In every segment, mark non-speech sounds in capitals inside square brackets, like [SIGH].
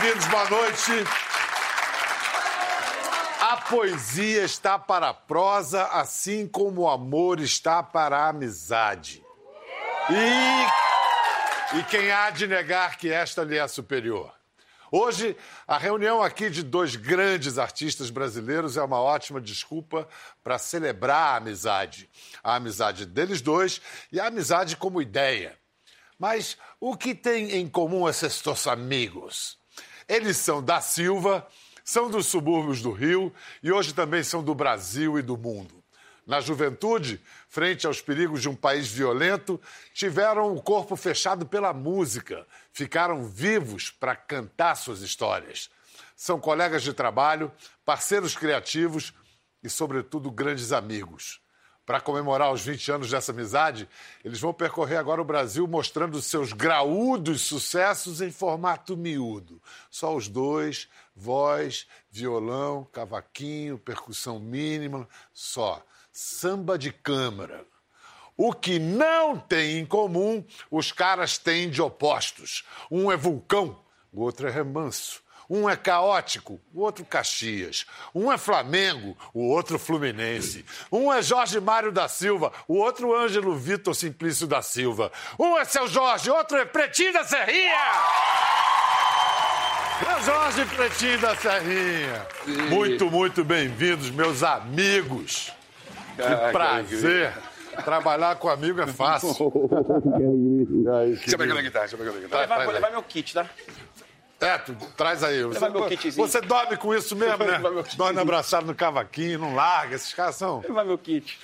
bem-vindos, boa noite. A poesia está para a prosa, assim como o amor está para a amizade. E, e quem há de negar que esta lhe é superior? Hoje, a reunião aqui de dois grandes artistas brasileiros é uma ótima desculpa para celebrar a amizade. A amizade deles dois e a amizade como ideia. Mas o que tem em comum esses dois amigos? Eles são da Silva, são dos subúrbios do Rio e hoje também são do Brasil e do mundo. Na juventude, frente aos perigos de um país violento, tiveram o corpo fechado pela música, ficaram vivos para cantar suas histórias. São colegas de trabalho, parceiros criativos e, sobretudo, grandes amigos. Para comemorar os 20 anos dessa amizade, eles vão percorrer agora o Brasil mostrando seus graúdos sucessos em formato miúdo. Só os dois, voz, violão, cavaquinho, percussão mínima, só samba de câmara. O que não tem em comum, os caras têm de opostos. Um é vulcão, o outro é remanso. Um é caótico, o outro Caxias. Um é Flamengo, o outro Fluminense. Um é Jorge Mário da Silva, o outro Ângelo Vitor Simplício da Silva. Um é Seu Jorge, outro é Pretinho da Serrinha! Seu Jorge Pretinho da Serrinha. Sim. Muito, muito bem-vindos, meus amigos. Que prazer. Trabalhar com amigo é fácil. [LAUGHS] deixa eu pegar minha guitarra, deixa eu pegar minha guitarra. Vou levar, vou levar meu kit, tá? É, tu, traz aí. Você, meu kitzinho. você dorme com isso mesmo, né? Dorme abraçado no cavaquinho, não larga. Esses caras são... Levar meu kit.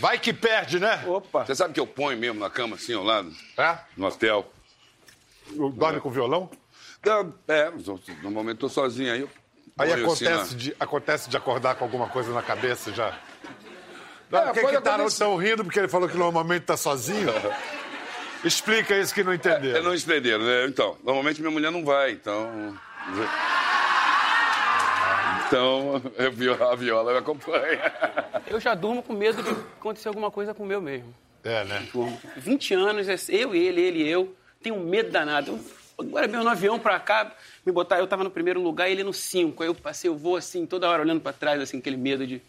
Vai que perde, né? Opa. Você sabe que eu ponho mesmo na cama, assim, ao lado? É? No hotel. Dorme é. com violão? É, normalmente tô sozinho aí. Aí acontece, assim, de, acontece de acordar com alguma coisa na cabeça já? Não, é, por que, que tá tão rindo? Porque ele falou que normalmente tá sozinho? [LAUGHS] Explica isso que não entenderam. É, não entenderam, né? Então, normalmente minha mulher não vai, então. Então, a viola me acompanha. Eu já durmo com medo de acontecer alguma coisa com o meu mesmo. É, né? 20 anos, é eu e ele, ele e eu. Tenho medo danado. Agora veio no avião pra cá, me botar. Eu tava no primeiro lugar e ele no 5. Aí eu passei, eu vou assim, toda hora olhando pra trás, assim, aquele medo de.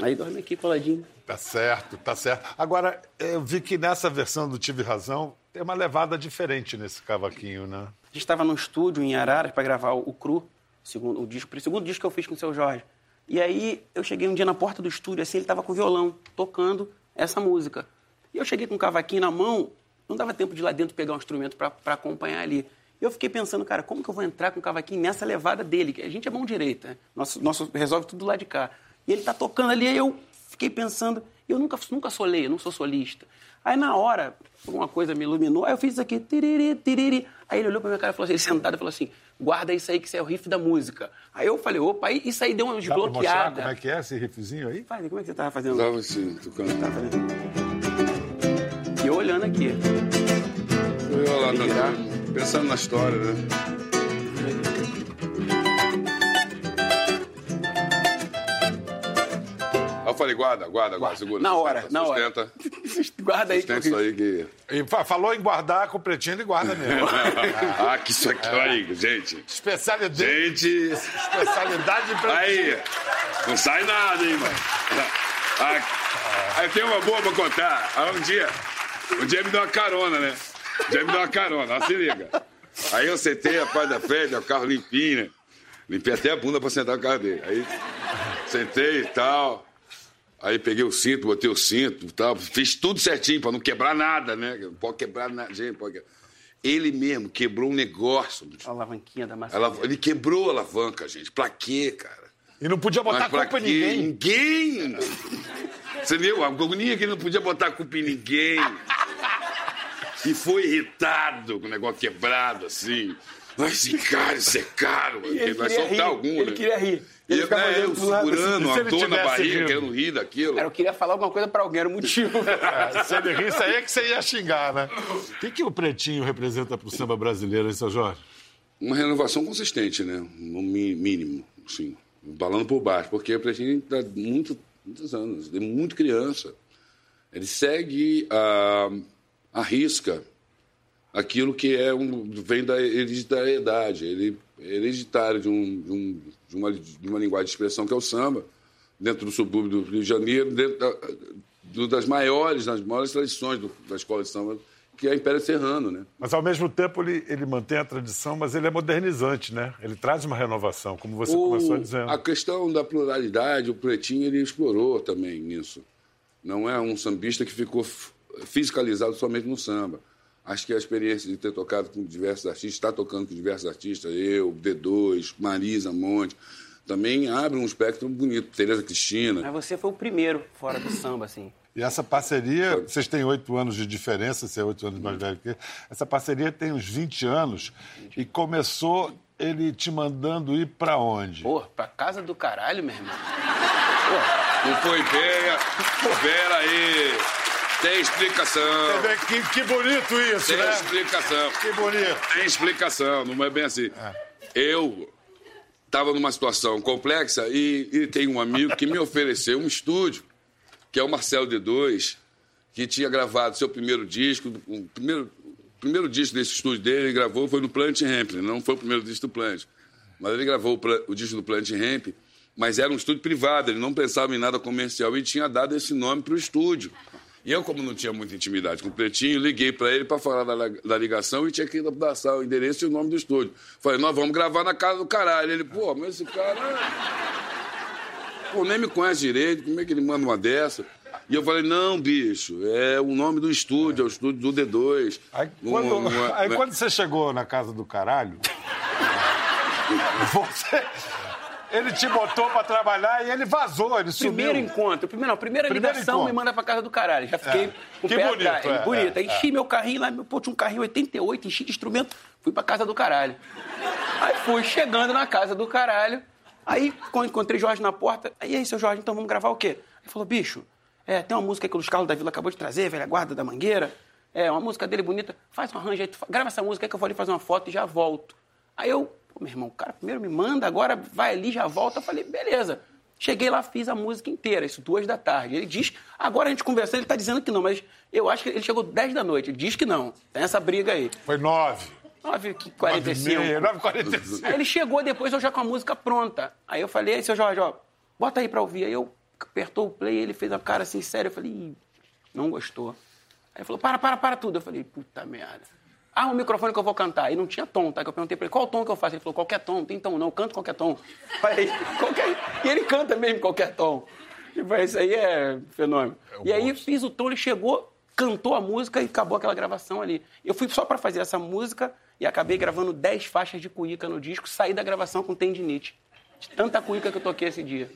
Aí dorme aqui coladinho. Tá certo, tá certo. Agora, eu vi que nessa versão do Tive Razão tem uma levada diferente nesse cavaquinho, né? A gente estava no estúdio em Araras para gravar o Cru, o segundo, o, disco, o segundo disco que eu fiz com o seu Jorge. E aí eu cheguei um dia na porta do estúdio, assim, ele estava com o violão, tocando essa música. E eu cheguei com o cavaquinho na mão, não dava tempo de ir lá dentro pegar um instrumento para acompanhar ali. E eu fiquei pensando, cara, como que eu vou entrar com o cavaquinho nessa levada dele? A gente é mão direita, né? nosso, nosso resolve tudo lá de cá. E ele está tocando ali, aí eu fiquei pensando, eu nunca, nunca solei, eu não sou solista. Aí na hora, uma coisa me iluminou, aí eu fiz isso aqui, tiriri, tiriri. Aí ele olhou pra minha cara e falou assim, ele sentado e falou assim, guarda isso aí que isso é o riff da música. Aí eu falei, opa, isso aí deu uma desbloqueada. como é que é esse riffzinho aí? Faz, como é que você tava fazendo? Tava assim, tocando. Tava fazendo. E eu olhando aqui. Eu lá, tá, pensando na história, né? Eu falei, guarda, guarda, guarda, segura. Na hora, na sustenta. hora. [LAUGHS] guarda aí. Sustenta isso aí que... E falou em guardar com o pretinho, ele guarda mesmo. [LAUGHS] ah, que isso aqui, é. aí, gente. Especialidade. Gente. Especialidade de pretinho. Aí, não sai nada, hein, mano. Ah, aí tem uma boa pra contar. Aí um dia, um dia me deu uma carona, né? Um dia me deu uma carona, ó, se liga. Aí eu sentei a paz da festa, o carro limpinho, né? Limpei até a bunda pra sentar no carro dele. Aí sentei e tal. Aí peguei o cinto, botei o cinto e tal. Fiz tudo certinho para não quebrar nada, né? Não pode quebrar nada, gente. Pode quebrar. Ele mesmo quebrou um negócio. A alavanquinha da massa. Ele quebrou a alavanca, gente. Pra quê, cara? E não podia botar Mas culpa em ninguém. Ninguém! Você viu? A agonia que ele não podia botar culpa em ninguém. E foi irritado com o negócio quebrado, assim. Mas esse cara, isso é caro. Ele vai soltar rir. algum, ele né? queria rir. Ele ficava né, eu segurando uma dor na barriga, rindo. querendo rir daquilo. Cara, eu queria falar alguma coisa para alguém, era o motivo. [LAUGHS] É, se ele risse, aí é que você ia xingar, né? O que, que o Pretinho representa para o samba brasileiro, hein, seu Jorge? Uma renovação consistente, né? No mínimo, sim. Balando por baixo, porque o Pretinho está muito, muitos anos, é muito criança. Ele segue a, a risca aquilo que é um, vem da hereditariedade. Ele é hereditário de, um, de, um, de, uma, de uma linguagem de expressão que é o samba, dentro do subúrbio do Rio de Janeiro, dentro da, do, das maiores, das maiores tradições do, da escola de samba, que é a Império Serrano, né? Mas, ao mesmo tempo, ele, ele mantém a tradição, mas ele é modernizante, né? Ele traz uma renovação, como você o, começou dizendo. A questão da pluralidade, o Pretinho, ele explorou também nisso. Não é um sambista que ficou fiscalizado somente no samba. Acho que a experiência de ter tocado com diversos artistas, estar tocando com diversos artistas, eu, D2, Marisa Monte, também abre um espectro bonito. Tereza Cristina. Mas você foi o primeiro fora do samba, assim. E essa parceria, vocês têm oito anos de diferença, você é oito anos mais velho que eu. Essa parceria tem uns 20 anos e começou ele te mandando ir para onde? Pô, pra casa do caralho, meu irmão. Pô, não foi ideia. Pera aí. Tem explicação. Que, que bonito isso, Tem né? Tem explicação. Que bonito. Tem explicação, não é bem assim. É. Eu estava numa situação complexa e, e tem um amigo que me ofereceu um estúdio que é o Marcelo D2, que tinha gravado seu primeiro disco, o primeiro, o primeiro disco desse estúdio dele, ele gravou, foi no Plant Ramp, não foi o primeiro disco do Plant, mas ele gravou o, o disco do Plant Ramp, mas era um estúdio privado, ele não pensava em nada comercial e tinha dado esse nome para o estúdio. E eu, como não tinha muita intimidade com o Pretinho, liguei para ele para falar da, da, ligação e tinha que dar o endereço e o nome do estúdio. Falei, nós vamos gravar na casa do caralho. Ele, pô, mas esse cara. Pô, nem me conhece direito, como é que ele manda uma dessa? E eu falei, não, bicho, é o nome do estúdio, é o estúdio do D2. Aí, quando, uma, aí quando você chegou na casa do caralho, [LAUGHS] você, ele te botou pra trabalhar e ele vazou, ele sumiu. Primeiro encontro, primeiro, não, primeira primeiro ligação encontro. me manda pra casa do caralho. Já fiquei é. com o pé bonito, atrás. É, bonito. É, enchi é. meu carrinho lá, pô, tinha um carrinho 88, enchi de instrumento, fui pra casa do caralho. Aí fui chegando na casa do caralho. Aí, quando encontrei Jorge na porta, aí, aí, seu Jorge, então vamos gravar o quê? Ele falou, bicho, é, tem uma música que o Luiz Carlos da Vila acabou de trazer, Velha Guarda da Mangueira. É, uma música dele bonita. Faz um arranjo aí, grava essa música aí que eu vou ali fazer uma foto e já volto. Aí eu, pô, meu irmão, o cara primeiro me manda, agora vai ali, já volta. Eu falei, beleza. Cheguei lá, fiz a música inteira, isso duas da tarde. Ele diz, agora a gente conversando, ele tá dizendo que não, mas eu acho que ele chegou dez da noite. Ele diz que não. Tem essa briga aí. Foi nove. 9h45. 9h45. Aí ele chegou depois, eu já com a música pronta. Aí eu falei, seu Jorge, ó, bota aí pra ouvir. Aí eu apertou o play, ele fez a cara assim, sério. Eu falei, não gostou. Aí ele falou, para, para, para tudo. Eu falei, puta merda. Ah, o microfone que eu vou cantar. E não tinha tom, tá? Que eu perguntei pra ele, qual tom que eu faço? Ele falou, qualquer tom, não tem tom não, eu canto qualquer tom. [LAUGHS] Falei, qualquer... E ele canta mesmo qualquer tom. Falei, isso aí é fenômeno. É e aí fiz o tom, ele chegou, cantou a música e acabou aquela gravação ali. Eu fui só para fazer essa música e acabei gravando 10 faixas de cuíca no disco, saí da gravação com tendinite. De tanta cuíca que eu toquei esse dia.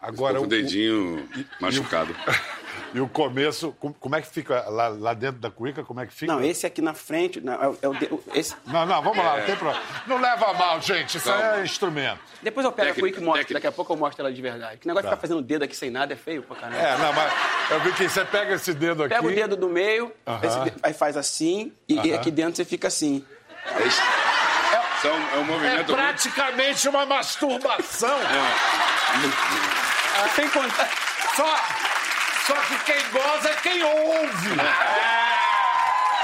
Agora, com o dedinho o, machucado. [LAUGHS] E o começo, como é que fica lá, lá, dentro da cuíca? Como é que fica? Não, esse aqui na frente. Não, é, é o, esse... não, não, vamos é... lá, não tem problema. Não leva mal, gente, isso Calma. é instrumento. Depois eu pego técnica, a cuíca e mostro, técnica. daqui a pouco eu mostro ela de verdade. Que negócio tá. de ficar fazendo dedo aqui sem nada é feio pra caramba. É, não, mas eu vi que você pega esse dedo aqui. Pega o dedo do meio, uh -huh. aí faz assim, e, uh -huh. e aqui dentro você fica assim. É são, é um movimento. É praticamente uma masturbação. É. Sem contar. Só, só que quem goza é quem ouve.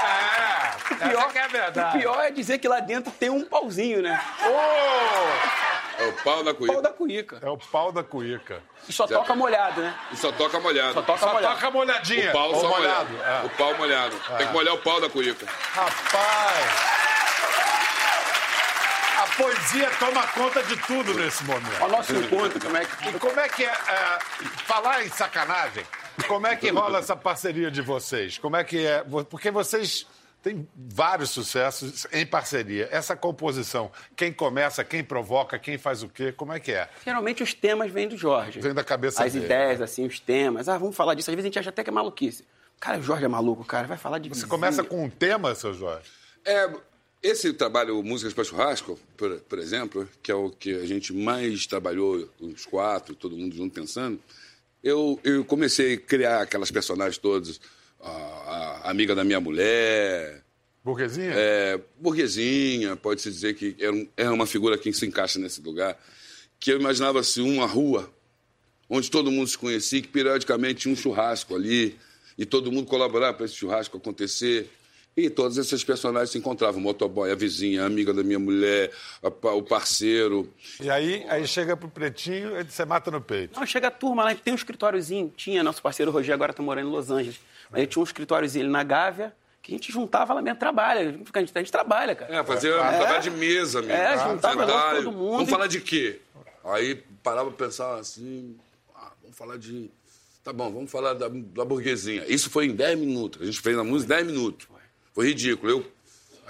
É. é. O pior, é verdade. O pior é dizer que lá dentro tem um pauzinho, né? Oh! É o pau da cuíca. Pau da cuíca. É o pau da cuíca. E só toca molhado, né? E só toca molhado. Só toca só molhado. toca molhadinha. O pau só molhado. molhado. É. O pau molhado. É. Tem que molhar o pau da cuíca. Rapaz! A poesia toma conta de tudo nesse momento. O nosso encontro, como é que. E como é que é. é falar em sacanagem, como é que rola essa parceria de vocês? Como é que é. Porque vocês têm vários sucessos em parceria. Essa composição, quem começa, quem provoca, quem faz o quê, como é que é? Geralmente os temas vêm do Jorge. Vem da cabeça As dele. ideias, assim, os temas. Ah, vamos falar disso. Às vezes a gente acha até que é maluquice. Cara, o Jorge é maluco, cara. Vai falar de Você vizinho. começa com um tema, seu Jorge? É, esse trabalho Músicas para Churrasco, por, por, exemplo, que é o que a gente mais trabalhou, os quatro, todo mundo junto pensando, eu, eu comecei a criar aquelas personagens todas, a, a amiga da minha mulher... Burguesinha? É, burguesinha, pode-se dizer que era, um, uma figura que se encaixa nesse lugar, que eu imaginava assim, uma rua onde todo mundo se conhecia, que periodicamente tinha um churrasco ali, e todo mundo colaborava para esse churrasco acontecer E todos esses personagens se encontravam. O motoboy, a vizinha, a amiga da minha mulher, a o parceiro. E aí, aí chega pro Pretinho e você mata no peito. Não, chega a turma lá, tem um escritóriozinho, tinha, nosso parceiro Rogério agora tá morando em Los Angeles, mas ele tinha um escritóriozinho ali na Gávea, que a gente juntava lá mesmo, trabalha, a gente, a gente trabalha, cara. É, fazia um trabalho de mesa mesmo. É, juntava Sentar, todo mundo Vamos e- falar de quê? Aí parava pra pensar assim, ah, vamos falar de... Tá bom, vamos falar da, da burguesinha. Isso foi em 10 minutos. A gente fez a música em 10 minutos. Foi ridículo. Eu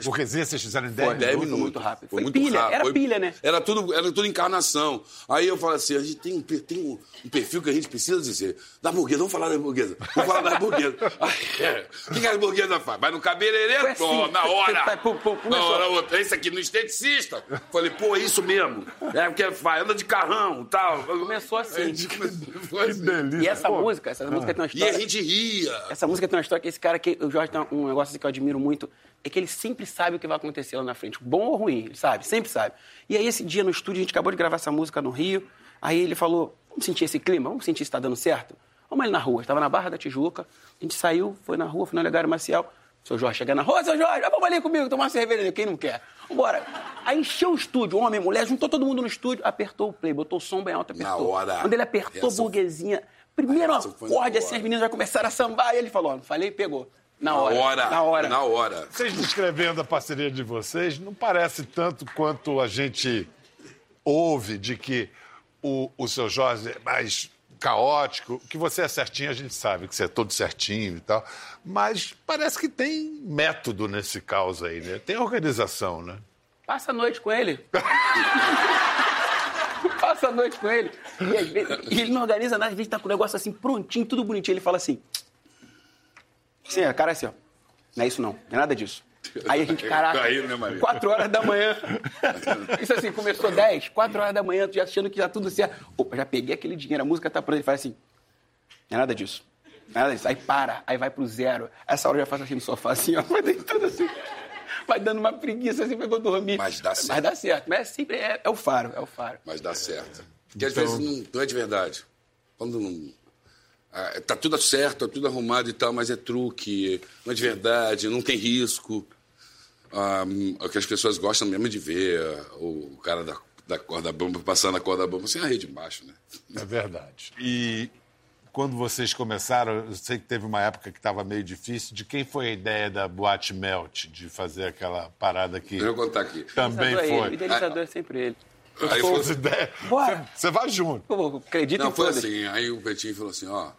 Burguesia, vocês fizeram em 10 Foi, minutos. 10 muito, minutos. muito rápido. Foi pilha, rápido. era Foi- pilha, né? Era tudo, era tudo encarnação. Aí eu falo assim, a gente tem, um tem um, um perfil que a gente precisa dizer. Da burguesa, vamos falar da burguesa. Vamos falar da burguesa. [LAUGHS] É, O que que a burguesa faz? Vai no cabeleireiro, assim. pô, na hora. Vai, pum, pum, na hora outra. Esse aqui no esteticista. Falei, pô, é isso mesmo. É o que faz, anda de carrão e tal. Começou assim. Gente [LAUGHS] foi assim. delícia. E essa Pô. música, essa música tem uma E a história. gente ria. Essa música tem uma história que esse cara que o Jorge tem um negócio assim que eu admiro muito, é que ele sempre sabe o que vai acontecer lá na frente, bom ou ruim, ele sabe, sempre sabe. E aí esse dia no estúdio a gente acabou de gravar essa música no Rio, aí ele falou: "Vamos sentir esse clima, vamos sentir se tá dando certo". Vamos ali na rua, estava na Barra da Tijuca, a gente saiu, foi na rua, foi no Olegário Maciel. Seu Jorge chega na rua, seu Jorge, vamos ali comigo, tomar uma cerveja ali, quem não quer? Vambora. Aí encheu o estúdio, homem, mulher, juntou todo mundo no estúdio, apertou o play, botou o som bem alto, apertou. Na hora. Quando ele apertou, Essa- burguesinha, primeiro acorde assim, as meninas já começaram a sambar, e ele falou, ó, não falei, pegou. Na hora. Na hora. Na hora. Na hora. Vocês descrevendo a parceria de vocês, não parece tanto quanto a gente ouve de que o, o seu Jorge é mais caótico, que você é certinho, a gente sabe que você é todo certinho e tal, mas parece que tem método nesse caos aí, né? Tem organização, né? Passa a noite com ele. [LAUGHS] Passa a noite com ele. E, às vezes- e ele não organiza nada, às vezes tá com o negócio assim prontinho, tudo bonitinho. Ele fala assim. Sim, a cara é assim, ó. Não é isso não, não é nada disso. Aí a gente, [LAUGHS] caraca, Tá aí, né, Maria? 4 horas da manhã. [LAUGHS] Isso assim, começou 10, 4 horas da manhã, tu já achando que já tudo certo. Opa, já peguei aquele dinheiro, a música tá pronta. Ele faz assim, não é nada disso. Não é nada disso. Aí para, aí vai pro zero. Essa hora eu já faço assim no sofá, assim, ó. [LAUGHS] Vai deitando assim. Vai dando uma preguiça assim, pra eu dormir. Mas dá certo. Mas dá certo. Mas é sempre, é, é o faro, é o faro. Mas dá certo. Porque às Então- vezes não, não é de verdade. Quando não. Ah, tá tudo certo, tá tudo arrumado e tal, mas é truque, não é de verdade, não tem risco. Ah, o que as pessoas gostam mesmo de ver ah, o cara da, da corda bamba passando a corda bamba sem a rede embaixo, né? É verdade. E quando vocês começaram, eu sei que teve uma época que estava meio difícil. De quem foi a ideia da Boate Melt, de fazer aquela parada que Deixa eu contar aqui. também é ele, foi? O idealizador é sempre ele. Aí foi- as ideias. Bora. Você- Você vai junto. Pô, acredito Não, em foi todas. assim. Aí o Betinho falou assim: ó,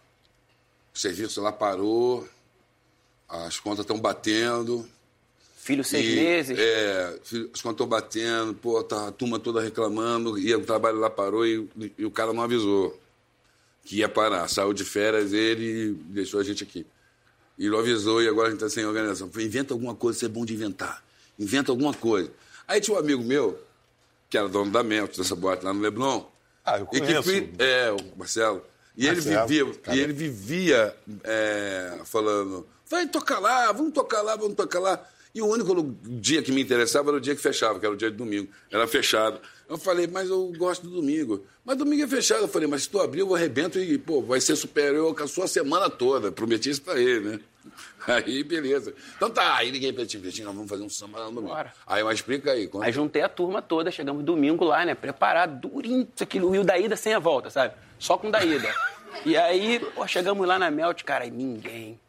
o serviço lá parou, as contas estão batendo. Filho seis E, meses. É, filho, as contas estão batendo, pô, tá a turma toda reclamando, e o trabalho lá parou e, e o cara não avisou que ia parar. Saiu de férias ele e deixou a gente aqui. E não avisou e agora a gente está sem organização. Falei, inventa alguma coisa, isso é bom de inventar. Inventa alguma coisa. Aí tinha um amigo meu, que era dono da Melt, dessa boate lá no Leblon. Ah, eu E que conheço. é, o Marcelo. E Marcelo, ele vivia, cara. e ele vivia é, falando, vai tocar lá, vamos tocar lá, vamos tocar lá. E o único dia que me interessava era o dia que fechava, que era o dia de domingo. Era fechado. Eu falei, mas eu gosto do domingo. Mas domingo é fechado. Eu falei, mas se tu abrir, eu arrebento e, pô, vai ser superior com a sua semana toda. Prometi isso pra ele, né? [LAUGHS] Aí, beleza. Então tá, aí liguei pra ti, Betinho, nós vamos fazer um samba lá no domingo. Bora. Aí, mas explica aí. Conta. Aí juntei a turma toda, chegamos domingo lá, né? Preparado, durinho, isso aqui, o Rio da Ida sem a volta, sabe? Só com da Ida. [LAUGHS] E aí, pô, chegamos lá na Melt, cara, e ninguém.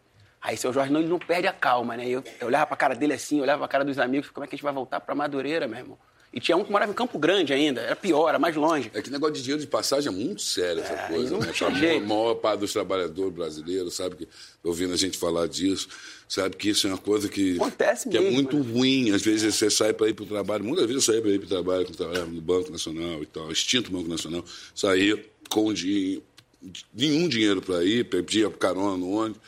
Aí seu Jorge não, ele não perde a calma, né? Eu, eu olhava pra cara dele assim, eu olhava pra cara dos amigos, como é que a gente vai voltar pra Madureira, meu irmão? E tinha um que morava em Campo Grande ainda, era pior, era mais longe. É que negócio de dinheiro de passagem é muito sério essa É, coisa, não né? tinha jeito. maior parte dos trabalhadores brasileiros, sabe que ouvindo a gente falar disso, sabe que isso é uma coisa que, Acontece que é mesmo, muito né? ruim. Às vezes você sai para ir para o trabalho, muitas vezes eu saí para ir para o trabalho, quando trabalhava no Banco Nacional e tal, extinto Banco Nacional, saía com di- nenhum dinheiro para ir, pedia carona no ônibus.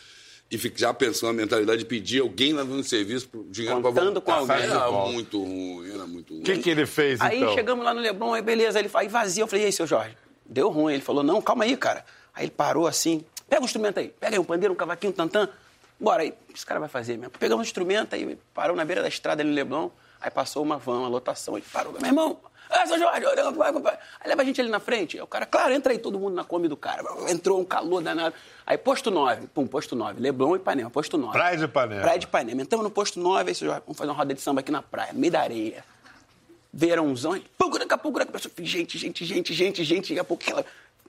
E já pensando na mentalidade de pedir alguém lá no serviço pro dinheiro para Contando com alguém. Era muito ruim, era muito ruim. O que, que ele fez, Aí então? chegamos lá no Leblon, aí beleza, ele aí vazio. Eu falei, e aí, seu Jorge? Deu ruim. Ele falou, não, calma aí, cara. Aí ele parou assim, pega o instrumento aí, pega aí um pandeiro, um cavaquinho, um tantã. Bora aí, esse cara vai fazer mesmo. Pegamos o instrumento, aí parou na beira da estrada ali no Leblon. Aí passou uma van, uma lotação, ele parou, meu irmão, ah, seu Jorge. Aí leva a gente ali na frente. Aí o cara, claro, entra aí todo mundo na Kombi do cara. Entrou um calor danado. Aí posto 9, pum, posto 9. Leblon e Ipanema, posto 9. Praia de Ipanema. Praia de Ipanema. Entramos no posto 9, aí seu Jorge, vamos fazer uma roda de samba aqui na praia, meio da areia. Verãozão, e pum, daqui a pouco, daqui a pouco, gente, gente, gente, gente, gente, daqui a pouco aquela,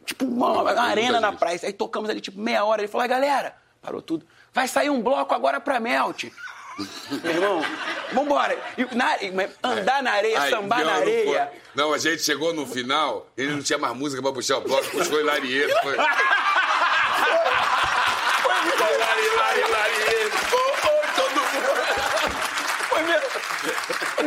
tipo, uma, uma arena na praia. Aí tocamos ali, tipo, meia hora. Ele falou, ah, galera, parou tudo. Vai sair um bloco agora pra Melt. Meu irmão, vambora. Na- andar na areia, Aí, sambar não, na não areia. foi. Não, a gente chegou no final, ele não tinha mais música pra puxar o bloco, puxou Hilarieto. Foi. Hilari, Hilari, Hilarieto. todo mundo. Foi mesmo.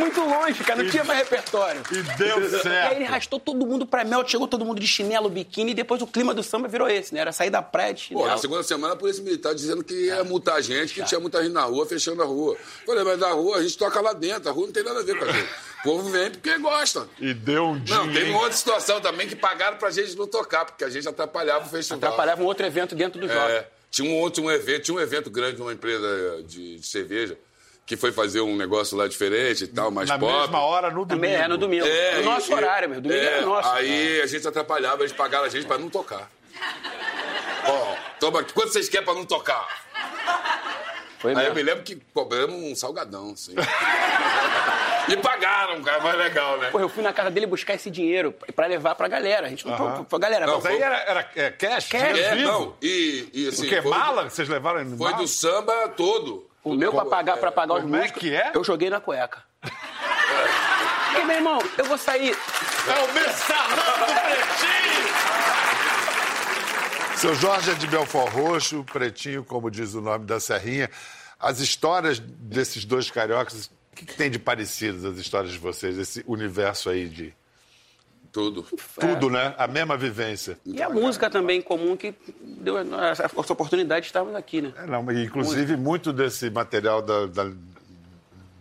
Muito longe, cara. Não tinha mais repertório. E deu E aí ele certo. arrastou todo mundo pra Melt, chegou todo mundo de chinelo, biquíni, e depois o clima do samba virou esse, né? Era sair da praia de Pô, na segunda semana a polícia militar dizendo que ia multar a gente, que tinha muita gente na rua, fechando a rua. Falei, mas na rua a gente toca lá dentro, a rua não tem nada a ver com a gente. O povo vem porque gosta. E deu um dia. Não, teve uma outra situação também que pagaram pra gente não tocar, porque a gente atrapalhava o festival. Atrapalhava um outro evento dentro do jogo. É, tinha um outro um evento, tinha um evento grande numa empresa de, de cerveja que foi fazer um negócio lá diferente e tal, mais Na pop. mesma hora, no domingo. É, no domingo. É, no nosso e- horário, meu. Domingo é, era nosso. Aí a gente atrapalhava, eles pagaram a gente pra não tocar. Ó, toma, quanto vocês querem pra não tocar? Foi Aí eu mesmo. me lembro que cobramos um salgadão, assim. [LAUGHS] e pagaram, cara, mais legal, né? Pô, eu fui na casa dele buscar esse dinheiro pra levar pra galera. A gente não. Aham. Pô, galera, Não, Mas aí era, era é, cash? Cash. É, não, e, e assim... O que? foi- Mala? Vocês levaram em Foi mala? do samba todo. O meu pra pagar, pra pagar os Como é que é? eu joguei na cueca. [LAUGHS] Porque, meu irmão, eu vou sair. É o mensalão do Pretinho! Seu Jorge é de Belfort Roxo, Pretinho, como diz o nome da Serrinha. As histórias desses dois cariocas, o que, que tem de parecidas as histórias de vocês, esse universo aí de Tudo. tudo, né? A mesma vivência. E a música também em comum que deu essa oportunidade de estarmos aqui, né? É, não, inclusive, muito desse material da, da,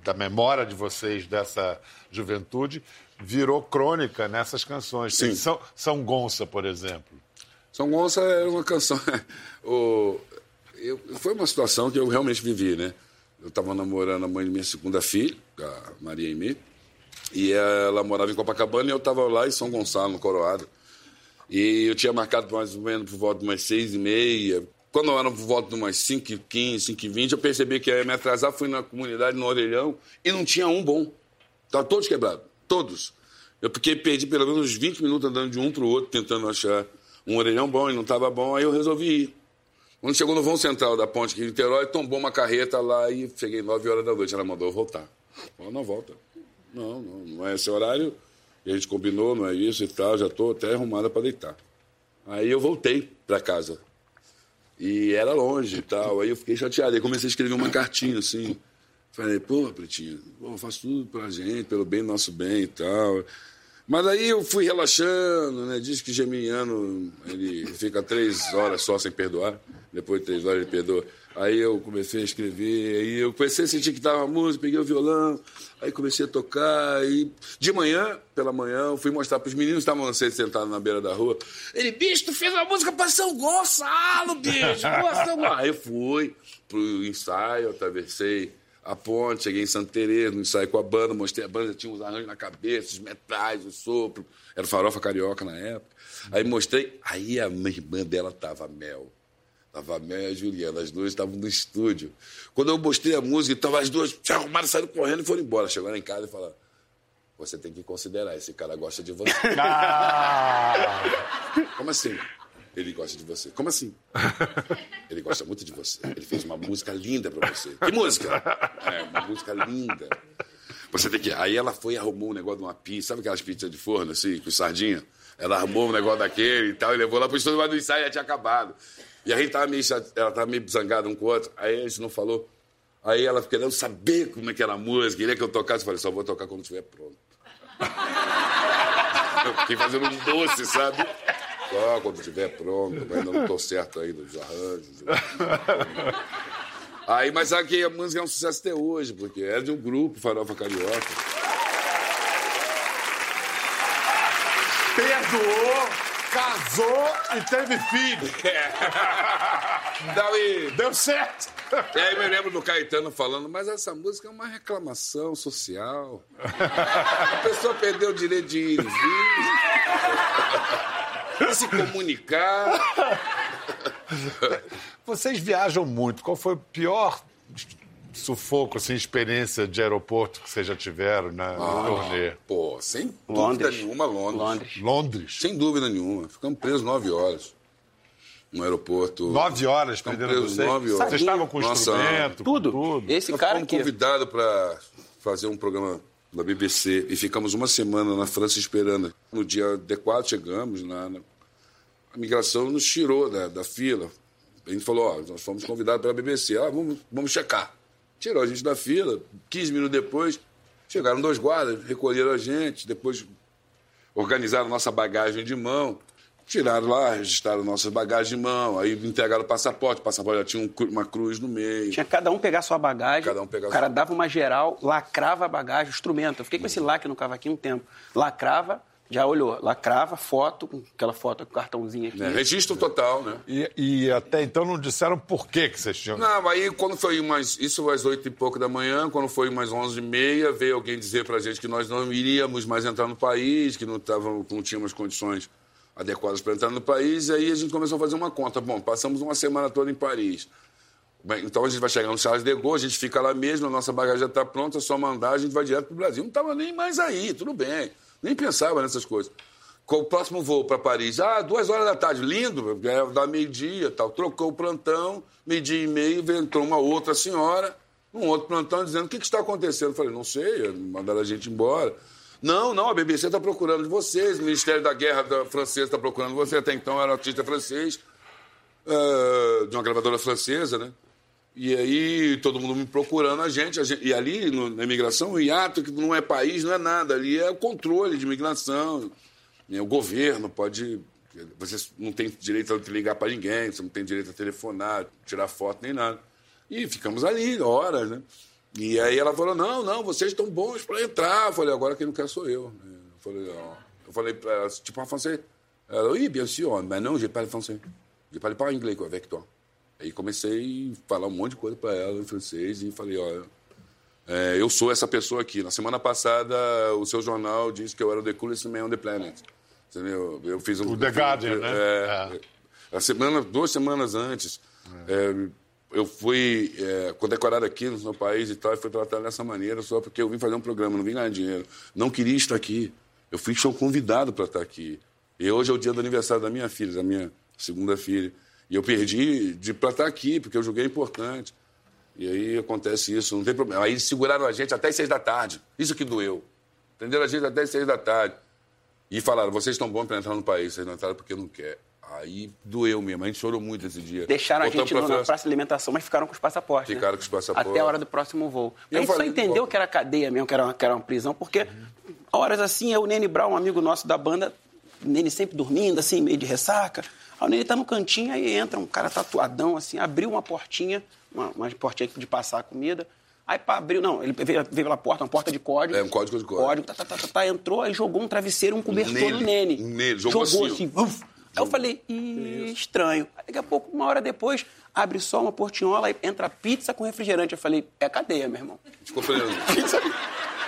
da memória de vocês, dessa juventude, virou crônica nessas canções. Sim. São, São Gonça, por exemplo. São Gonça era uma canção. [LAUGHS] o, eu, foi uma situação que eu realmente vivi, né? Eu estava namorando a mãe de minha segunda filha, a Maria Aimee, e ela morava em Copacabana e eu estava lá em São Gonçalo, no Coroado. E eu tinha marcado mais ou menos por volta de umas seis e meia. Quando eu era por volta de umas 5 e 15, 5 e 20, eu percebi que ia me atrasar. Fui na comunidade, no Orelhão, e não tinha um bom. Estavam todos quebrados. Todos. Eu porque perdi pelo menos uns 20 minutos andando de um para o outro, tentando achar um orelhão bom e não estava bom. Aí eu resolvi ir. Quando chegou no vão central da ponte aqui em Niterói, tombou uma carreta lá e cheguei 9 horas da noite. Ela mandou voltar. Falei, não volta. Não, não, não é esse horário. E a gente combinou, não é isso e tal. Já estou até arrumada para deitar. Aí eu voltei para casa. E era longe e tal. Aí eu fiquei chateado. Aí comecei a escrever uma cartinha assim. Falei, pô, Pretinho, pô, faço tudo pra gente, pelo bem nosso bem e tal. Mas aí eu fui relaxando, né? Diz que geminiano, ele fica três horas só sem perdoar. Depois de três horas ele perdoa. Aí eu comecei a escrever, aí eu comecei a sentir que tava a música, peguei o violão, aí comecei a tocar, e de manhã, pela manhã, eu fui mostrar pros meninos que estavam sentados na beira da rua. Ele, bicho, tu fez uma música pra São Gonçalo, bicho! [LAUGHS] Pô, São Gonçalo. Aí eu fui pro ensaio, atravessei a ponte, cheguei em Santa Teresa, no ensaio com a banda, mostrei a banda, tinha uns arranjos na cabeça, os metais, o sopro, era farofa carioca na época. Aí mostrei, aí a minha irmã dela tava Mel. A Mel e a Juliana, as duas estavam no estúdio. Quando eu mostrei a música, estavam as duas, se arrumaram, saíram correndo e foram embora. Chegaram em casa e falaram, você tem que considerar, esse cara gosta de você. [LAUGHS] Ah! Como assim? Ele gosta de você. Como assim? Ele gosta muito de você. Ele fez uma música linda pra você. Que música? É, uma música linda. Você tem que. Aí ela foi e arrumou um negócio de uma pizza. Sabe aquelas pizzas de forno, assim, com sardinha? Ela arrumou um negócio daquele e tal, e levou lá pro estúdio, mas no ensaio já tinha acabado. E a gente tava meio, ela tava meio zangada um com o outro. Aí a gente não falou. Aí ela querendo saber como é que era a música, queria que eu tocasse. Eu falei, só vou tocar quando estiver pronto. Eu [LAUGHS] fiquei fazendo um doce, sabe? Só quando estiver pronto, mas ainda não estou certo ainda dos arranjos. Aí, mas sabe que a música é um sucesso até hoje, porque é de um grupo, Farofa Carioca. Perdoou, casou e teve filho. Daí, [LAUGHS] Deu certo. E aí eu lembro do Caetano falando, mas essa música é uma reclamação social. A pessoa perdeu o direito de ir e vir. De se comunicar. Vocês viajam muito. Qual foi o pior sufoco, assim, experiência de aeroporto que vocês já tiveram na Ah. turnê? Pô, sem dúvida Londres. nenhuma, Londres. Londres. Londres. Sem dúvida nenhuma. Ficamos presos nove horas no aeroporto. Nove horas presos vocês. nove horas. Vocês estavam com Nossa. instrumento, Tudo. tudo. Esse Nós cara fomos aqui. convidados para fazer um programa da BBC e ficamos uma semana na França esperando. No dia adequado chegamos, na, na- a migração nos tirou da, da fila. A gente falou, ó, nós fomos convidados pela BBC, ah, vamos, vamos checar. Tirou a gente da fila, 15 minutos depois, chegaram dois guardas, recolheram a gente, depois organizaram nossa bagagem de mão, tiraram lá, registraram nossas bagagens de mão, aí entregaram o passaporte, o passaporte já tinha um uma cruz no meio. Tinha cada um pegar sua bagagem. Cada um pegar o cara sua- dava uma geral, lacrava a bagagem, instrumento. Eu fiquei com esse lacre no cavaquinho um tempo. Lacrava, já olhou, lacrava, foto, com aquela foto com cartãozinho aqui. né? Registro total, né? E, e até então não disseram por que, que vocês tinham. Não, aí quando foi umas. Isso às oito e pouco da manhã, quando foi umas onze e meia, veio alguém dizer pra gente que nós não iríamos mais entrar no país, que não, tavam, não tínhamos condições adequadas para entrar no país, e aí a gente começou a fazer uma conta. Bom, passamos uma semana toda em Paris. Bem, então a gente vai chegar no Charles de Gaulle, a gente fica lá mesmo, a nossa bagagem já está pronta, é só mandar, a gente vai direto para o Brasil. Não estava nem mais aí, tudo bem. Nem pensava nessas coisas. Qual o próximo voo para Paris? Ah, duas horas da tarde, lindo, é, dá meio-dia tal. Trocou o plantão, meio-dia e meio, entrou uma outra senhora, um outro plantão, dizendo: o que, que está acontecendo? Eu falei: não sei, mandaram a gente embora. Não, não, a BBC está procurando de vocês, o Ministério da Guerra da francês está procurando você. Até então era artista francês, ah, de uma gravadora francesa, né? E aí todo mundo me procurando a gente. a gente- e ali no- na imigração, o hiato, que não é país, não é nada. Ali é o controle de imigração. né? O governo pode. Você não tem direito a ligar para ninguém, você não tem direito a telefonar, tirar foto, nem nada. E ficamos ali, horas, né? E aí ela falou: não, não, vocês estão bons para entrar. Eu falei, agora quem não quer sou eu. Eu falei, ó. Eu falei para ela, tipo, en français. Ela, oui, bien sûr, mais non, je parle français. Je parle pas anglais avec toi. Aí comecei a falar um monte de coisa para ela em francês e falei, olha, é, eu sou essa pessoa aqui. Na semana passada, o seu jornal disse que eu era o The Coolest Man on the Planet. Entendeu? Eu fiz um... O The Guardian, né? É, A semana, duas semanas antes, é, eu fui é, condecorado aqui no seu país e tal, e fui tratado dessa maneira só porque eu vim fazer um programa, não vim ganhar dinheiro. Não queria estar aqui. Eu fui sou convidado para estar aqui. E hoje é o dia do aniversário da minha filha, da minha segunda filha. E eu perdi de para estar aqui, porque eu julguei importante. E aí acontece isso, não tem problema. Aí seguraram a gente até as seis da tarde. Isso que doeu. Prenderam a gente até as seis da tarde. E falaram, vocês estão bons para entrar no país, vocês não entraram porque não quer. Aí doeu mesmo, a gente chorou muito esse dia. Deixaram a Voltamos gente pra no- na praça de alimentação, mas ficaram com os passaportes. né? Ficaram com os passaportes. Até a hora do próximo voo. E eu a gente só entendeu que era cadeia mesmo, que era, que era uma prisão, porque horas assim, é o Nene Brown, um amigo nosso da banda, Nene sempre dormindo, assim, meio de ressaca. Aí o Nene tá no cantinho, aí entra um cara tatuadão, assim, abriu uma portinha, uma, uma portinha de passar a comida. Aí pá, abriu, não, ele veio, veio pela porta, uma porta de código. É, um código de código. Código, tá, tá, tá, tá, tá, entrou, aí jogou um travesseiro, um cobertor Nele, no Nene. nele, jogou assim. uf. Aí eu falei, Ih, estranho. Aí daqui a pouco, uma hora depois, abre só uma portinhola e entra pizza com refrigerante. Eu falei, é cadeia, meu irmão. Ficou falando. [LAUGHS] Pizza.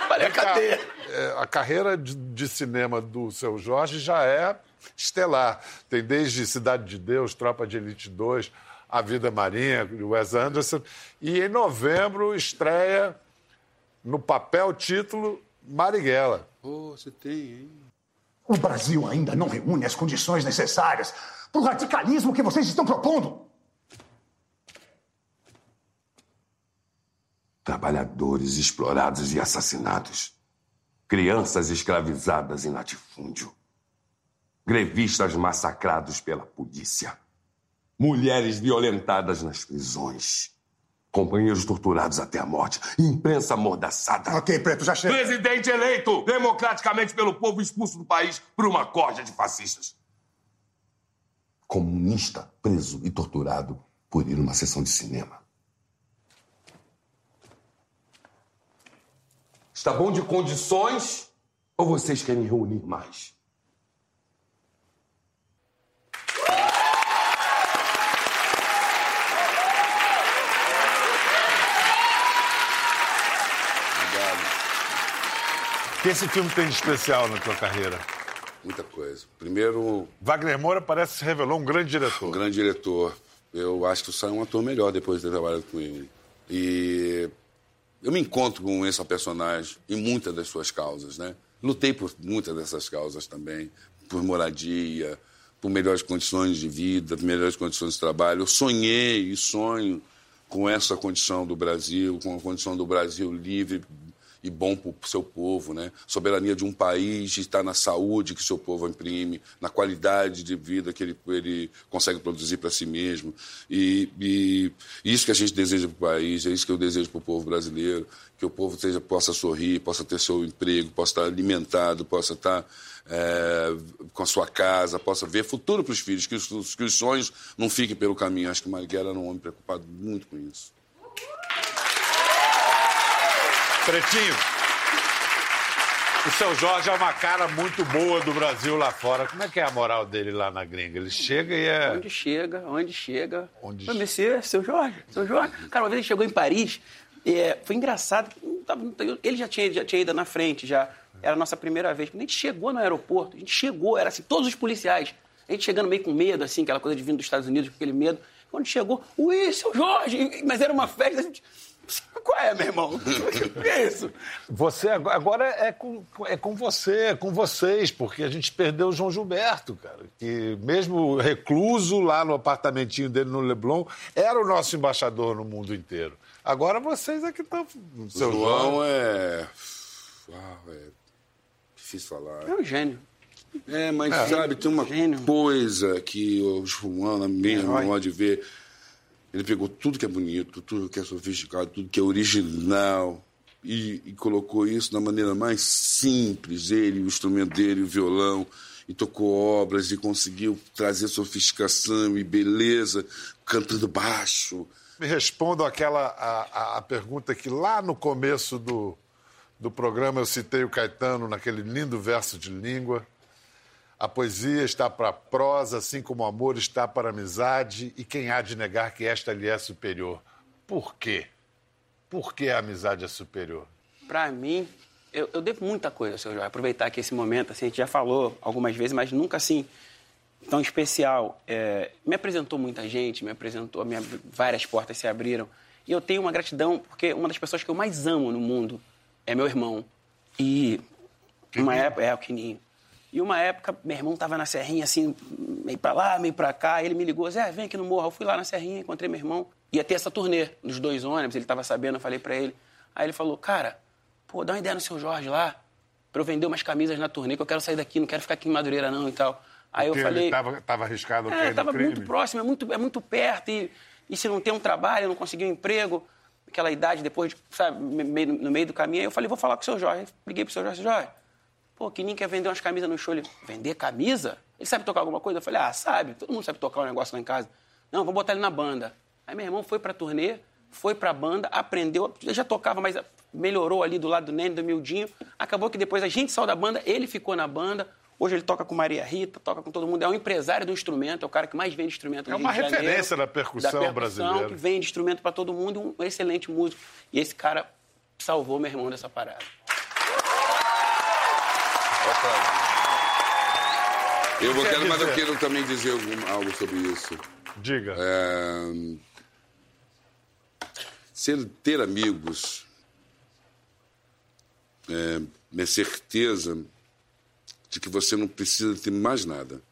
Falei, é cadeia. É, a carreira de, de cinema do seu Jorge já é estelar. Tem desde Cidade de Deus, Tropa de Elite 2, A Vida Marinha, de Wes Anderson. E em novembro estreia no papel título Marighella. Pô, você tem, hein? O Brasil ainda não reúne as condições necessárias para o radicalismo que vocês estão propondo. Trabalhadores explorados e assassinados. Crianças escravizadas em latifúndio. Grevistas massacrados pela polícia. Mulheres violentadas nas prisões. Companheiros torturados até a morte. Imprensa amordaçada. Ok, Preto, já chega. Presidente eleito democraticamente pelo povo expulso do país por uma corja de fascistas. Comunista preso e torturado por ir numa sessão de cinema. Está bom de condições ou vocês querem reunir mais? Que esse filme tem de especial na tua carreira? Muita coisa. Primeiro, Wagner Moura parece que se revelou um grande diretor. um grande diretor. Eu acho que eu saio um ator melhor depois de ter trabalhado com ele. E eu me encontro com esse personagem em muitas das suas causas, né? Lutei por muitas dessas causas também, por moradia, por melhores condições de vida, por melhores condições de trabalho. Eu sonhei e sonho com essa condição do Brasil, com a condição do Brasil livre e bom para o seu povo, né? Soberania de um país estar na saúde que seu povo imprime, na qualidade de vida que ele, ele consegue produzir para si mesmo. E, e isso que a gente deseja para o país, é isso que eu desejo para o povo brasileiro, que o povo seja, possa sorrir, possa ter seu emprego, possa estar alimentado, possa estar é, com a sua casa, possa ver futuro para os filhos, que os, que os sonhos não fiquem pelo caminho. Acho que o Marighella era um homem preocupado muito com isso. Pretinho. O seu Jorge é uma cara muito boa do Brasil lá fora. Como é que é a moral dele lá na gringa? Ele chega e é. Onde chega, onde chega. Onde Foi Monsieur, seu Jorge, seu Jorge. Cara, uma vez ele chegou em Paris, é, foi engraçado. Ele já tinha, já tinha ido na frente, já. Era a nossa primeira vez. Quando a gente chegou no aeroporto, a gente chegou, era assim, todos os policiais. A gente chegando meio com medo, assim, aquela coisa de vindo dos Estados Unidos, com aquele medo. Quando chegou, ui, seu Jorge! Mas era uma festa, a gente. Qual é, meu irmão? O [LAUGHS] que é isso? Você ag- agora é com, é com você, é com vocês, porque a gente perdeu o João Gilberto, cara. Que mesmo recluso lá no apartamentinho dele no Leblon, era o nosso embaixador no mundo inteiro. Agora vocês é que estão. O Seu João é. Uau, é difícil falar. É um gênio. É, mas sabe, tem uma Gênio. coisa que o João, na minha modo de ver, ele pegou tudo que é bonito, tudo que é sofisticado, tudo que é original e, e colocou isso da maneira mais simples, ele, o instrumento dele, o violão, e tocou obras e conseguiu trazer sofisticação e beleza, cantando baixo. Me respondam aquela a- a pergunta que lá no começo do, do programa eu citei o Caetano naquele lindo verso de língua. A poesia está para a prosa, assim como o amor está para a amizade, e quem há de negar que esta lhe é superior? Por quê? Por que a amizade é superior? Pra mim, eu, eu devo muita coisa, seu Jorge. Aproveitar aqui esse momento, assim, a gente já falou algumas vezes, mas nunca assim tão especial. É, me apresentou muita gente, me apresentou, me ab- várias portas se abriram. E eu tenho uma gratidão, porque uma das pessoas que eu mais amo no mundo é meu irmão. E uma época, é o Quininho. E uma época, meu irmão tava na Serrinha, assim, meio pra lá, meio pra cá. Ele me ligou, Zé, vem aqui no morro. Eu fui lá na Serrinha, encontrei meu irmão. Ia ter essa turnê dos dois ônibus, ele tava sabendo, eu falei pra ele. Aí ele falou, cara, pô, dá uma ideia no seu Jorge lá, pra eu vender umas camisas na turnê, que eu quero sair daqui, não quero ficar aqui em Madureira não e tal. Aí eu falei... ele estava tava arriscado a É, estava crime. muito próximo, é muito, é muito perto. E, e se não tem um trabalho, não conseguir um emprego, aquela idade depois, de, sabe, no meio do caminho, aí eu falei, vou falar com o seu Jorge. Liguei pro seu Jorge, seu Jorge, pô, que nem quer vender umas camisas no show. Ele, vender camisa? Ele sabe tocar alguma coisa? Eu falei, ah, sabe, todo mundo sabe tocar um negócio lá em casa. Não, vou botar ele na banda. Aí meu irmão foi pra turnê, foi pra banda, aprendeu, ele já tocava, mas melhorou ali do lado do Nene, do Mildinho. Acabou que depois a gente saiu da banda, ele ficou na banda. Hoje ele toca com Maria Rita, toca com todo mundo. É um empresário do instrumento, é o cara que mais vende instrumento no É uma Rio de Janeiro, referência da percussão brasileira. que vende instrumento para todo mundo, um excelente músico. E esse cara salvou meu irmão dessa parada. Eu vou quer quero, mas eu quero também dizer algo sobre isso. Diga. É, ser, ter amigos é minha certeza de que você não precisa ter mais nada.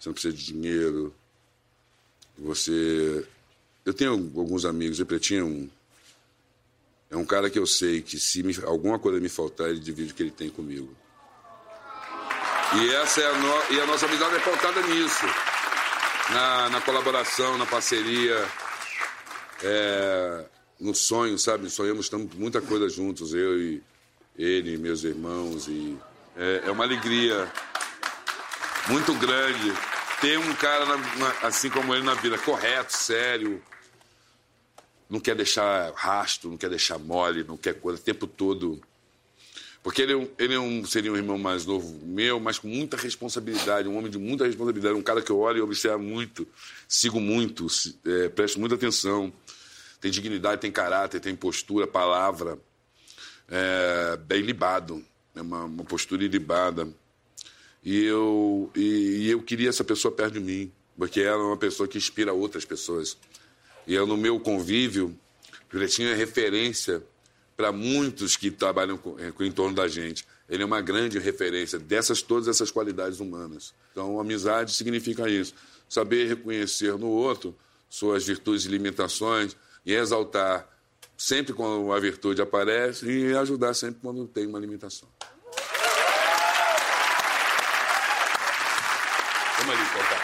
Você não precisa de dinheiro. Você. Eu tenho alguns amigos, eu tinha um. É um cara que eu sei que se me- alguma coisa me faltar, ele divide o que ele tem comigo. E essa é a, no- e a nossa amizade é pautada nisso na, na colaboração, na parceria, é, no sonho, sabe? Sonhamos tanto, muita coisa juntos, eu e ele, meus irmãos, e é, é uma alegria muito grande ter um cara na- assim como ele na vida, correto, sério, não quer deixar rastro, não quer deixar mole, não quer coisa, o tempo todo. Porque ele, é ele é um, seria um irmão mais novo meu, mas com muita responsabilidade, um homem de muita responsabilidade, um cara que eu olho e observo muito, sigo muito, é, presto muita atenção. Tem dignidade, tem caráter, tem postura, palavra, é, bem libado. é uma, uma postura ilibada. E eu, e, e eu queria essa pessoa perto de mim, porque ela é uma pessoa que inspira outras pessoas. E eu, no meu convívio, Pretinho é referência para muitos que trabalham é, com, em torno da gente. Ele é uma grande referência dessas todas essas qualidades humanas. Então, amizade significa isso. Saber reconhecer no outro suas virtudes e limitações e exaltar sempre quando a virtude aparece e ajudar sempre quando tem uma limitação. Vamos ali, contar.